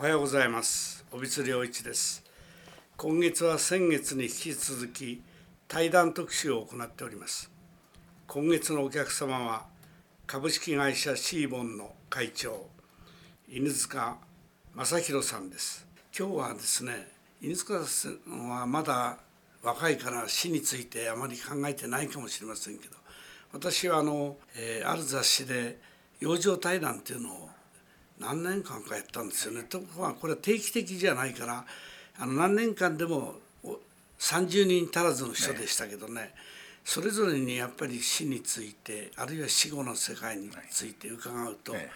おはようございます。尾光良一です。今月は先月に引き続き対談特集を行っております。今月のお客様は株式会社シーボンの会長犬塚正弘さんです。今日はですね犬塚さんはまだ若いから死についてあまり考えてないかもしれませんけど私はあの、えー、ある雑誌で養生対談っていうのを何年間かやったんですよね。とこはこれは定期的じゃないからあの何年間でも30人足らずの人でしたけどね、ね、それぞれにやっぱり死についてあるいは死後の世界について伺うと、ね、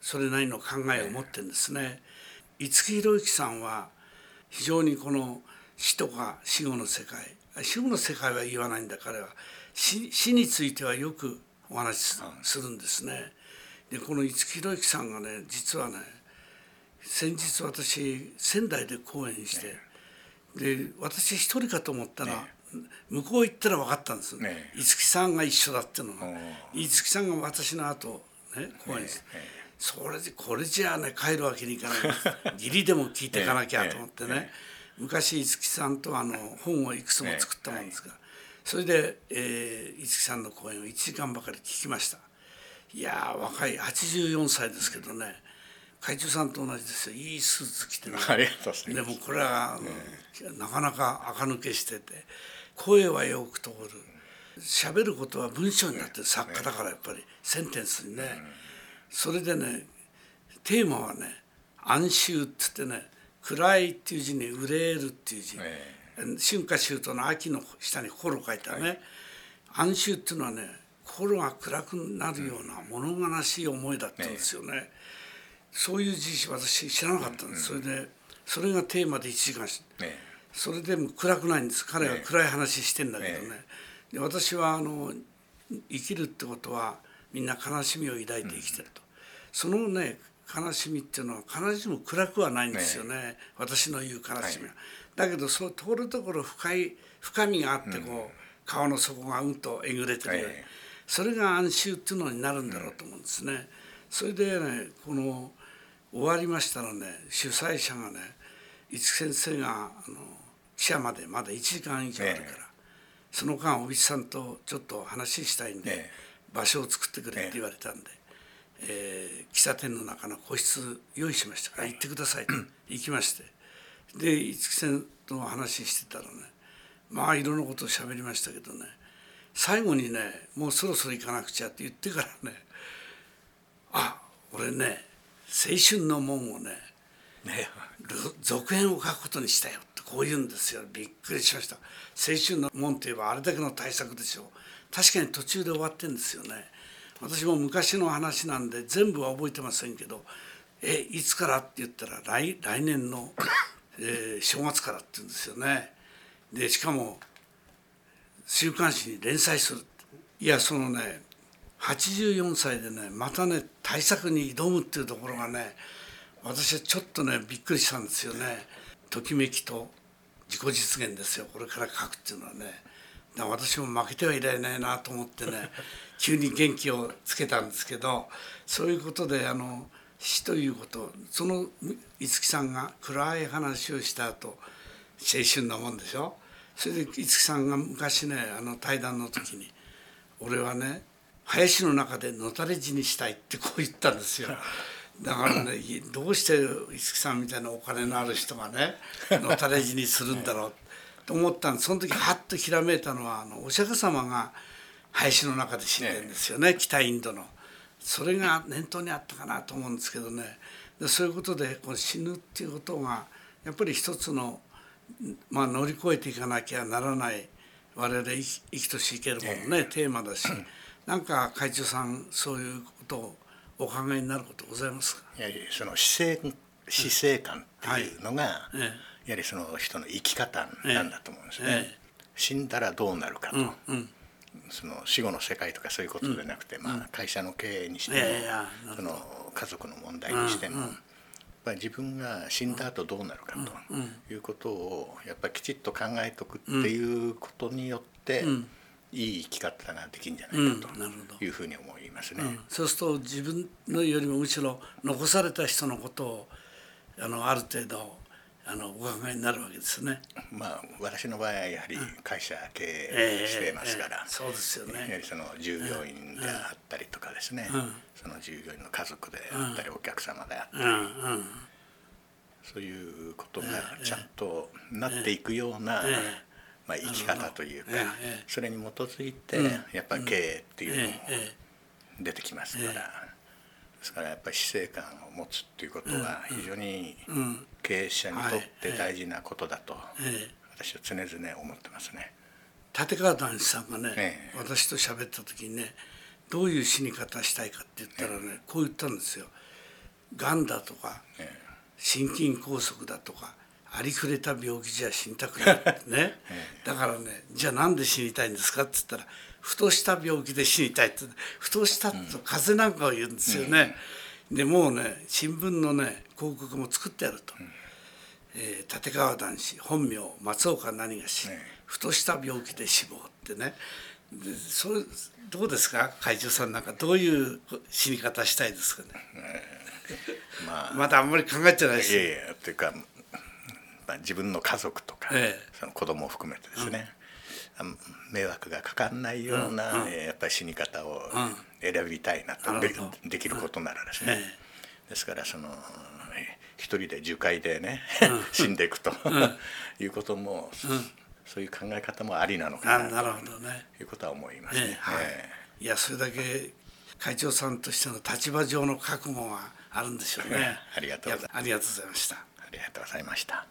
それなりの考えを持ってるんですね。五木ひろゆきさんは非常にこの死とか死後の世界死後の世界は言わないんだ彼は死死についてはよくお話しするんですね。でこの五木ひろゆきさんがね実はね先日私仙台で講演して、で私一人かと思ったら、向こう行ったら分かったんです、ね、五木さんが一緒だっていうのが五木さんが私の後ね講演して、それでこれじゃあね帰るわけにいかない。義理でも聞いていかなきゃ と思ってね、昔五木さんとあの本をいくつも作ったもんですが、それで、えー、五木さんの講演を1時間ばかり聞きました。いや若い84歳ですけどね。会長さんと同じですよ。いいスーツ着てねでもこれは、ね、なかなか垢抜けしてて声はよく通る。喋ることは文章になってる。作家だからやっぱり。センテンスにね。それでねテーマはね「暗秋」っつってね「暗い」っていう字に「憂える」っていう字、春夏秋冬の秋の下に心書いたね、暗秋っていうのはね心が暗くなるような物悲しい思いだったんですよね。ねそういう事実私知らなかったんです、うん、それでそれがテーマで1時間し、ね、それでも暗くないんです。彼は暗い話してんだけどね、ね、で私はあの生きるってことはみんな悲しみを抱いて生きてると、うん、そのね悲しみっていうのは必ずしも暗くはないんですよね。私の言う悲しみは。はい、だけどそうところどころ深い深みがあってこう、うん、川の底がうんとえぐれてる、はいそれが暗衆っていうのになるんだろうと思うんですね。それでねこの終わりましたらね主催者がね五木先生があの記者までまだ1時間以上あるから、その間尾木さんとちょっと話したいんで、場所を作ってくれって言われたんで、えー、喫茶店の中の個室用意しましたから行ってくださいと 行きまして。で五木先生と話してたらねまあいろんなことを喋りましたけどね最後にねもうそろそろ行かなくちゃって言ってからねあ俺ね青春の門をねね。続編を書くことにしたよってこう言うんですよ。びっくりしました。青春の門といえばあれだけの対策でしょう。確かに途中で終わってんですよね。私も昔の話なんで全部は覚えてませんけどえいつからって言ったら来来年の、えー、正月からって言うんですよね。でしかも週刊誌に連載する。いやそのね84歳でねまたね対策に挑むっていうところがね私はちょっとねびっくりしたんですよね。ときめきと自己実現ですよ。これから書くっていうのはね。だから私も負けてはいられないなと思ってね 急に元気をつけたんですけどそういうことであの死ということその五木さんが暗い話をした後青春なもんでしょ。それで五木さんが昔ねあの対談の時に「俺はね林の中でのたれ死にしたい」ってこう言ったんですよ。だからねどうして五木さんみたいなお金のある人がねのたれ死にするんだろうと思ったんでその時ハッとひらめいたのはあのお釈迦様が林の中で死んでるんですよね北インドの。それが念頭にあったかなと思うんですけどねでそういうことでこの死ぬっていうことがやっぱり一つのまあ、乗り越えていかなきゃならない我々生き生きとし生けるものね、テーマだしなんか会長さんそういうことをお考えになることございますか？やはりその死生死生観っていうのが、はい、やはりその人の生き方なんだと思うんですね。ええ、死んだらどうなるかと、うんうん、その死後の世界とかそういうことでなくて、うん、まあ、会社の経営にしても、その家族の問題にしても、ぱり自分が死んだ後どうなるかということをやっぱりきちっと考えとくっていうことによって、いい生き方ができるんじゃないかというふうに思いますね。そうすると自分のよりもむしろ残された人のことをあのある程度あのお考えになるわけですね。まあ私の場合はやはり会社経営してますから、えーえー、そうですよね。やはりその従業員であったりとかですね、うん、その従業員の家族であったり、お客様であったり、うん。うん、そういうことがちゃんとなっていくような、まあ、生き方というか、それに基づいてやっぱり経営っていうのも出てきますから。ですからやっぱり死生観を持つっていうことは非常に経営者にとって大事なことだと私は常々思ってますね。立川談志さんがね、ええ、私と喋った時にねどういう死に方したいかって言ったらね、え、こう言ったんですよ。がんだとか、心筋梗塞だとかありふれた病気じゃ死にたくない。ね、だからねじゃあなんで死にたいんですかって言ったらふとした病気で死にたいってふとしたと風邪なんかを言うんですよね。でもうね新聞のね広告も作ってやると、えー、立川談志本名松岡何がし、ふとした病気で死亡ってね。でそれどうですか？会長さんなんかどういう死に方したいですかね？まあ、まだあんまり考えてないです。いやいやというか、まあ、自分の家族とか、ええ、その子供を含めてですね、迷惑がかかんないような、うんやっぱり死に方を選びたいなと、でできることならですね、ですからその一人で樹海でね、死んでいくと いうことも、そういう考え方もありなのかななるほどね。いうことは思いますね。はい。いやそれだけ会長さんとしての立場上の覚悟があるんでしょうね。ありがとうございました。ありがとうございました。ありがとうございました。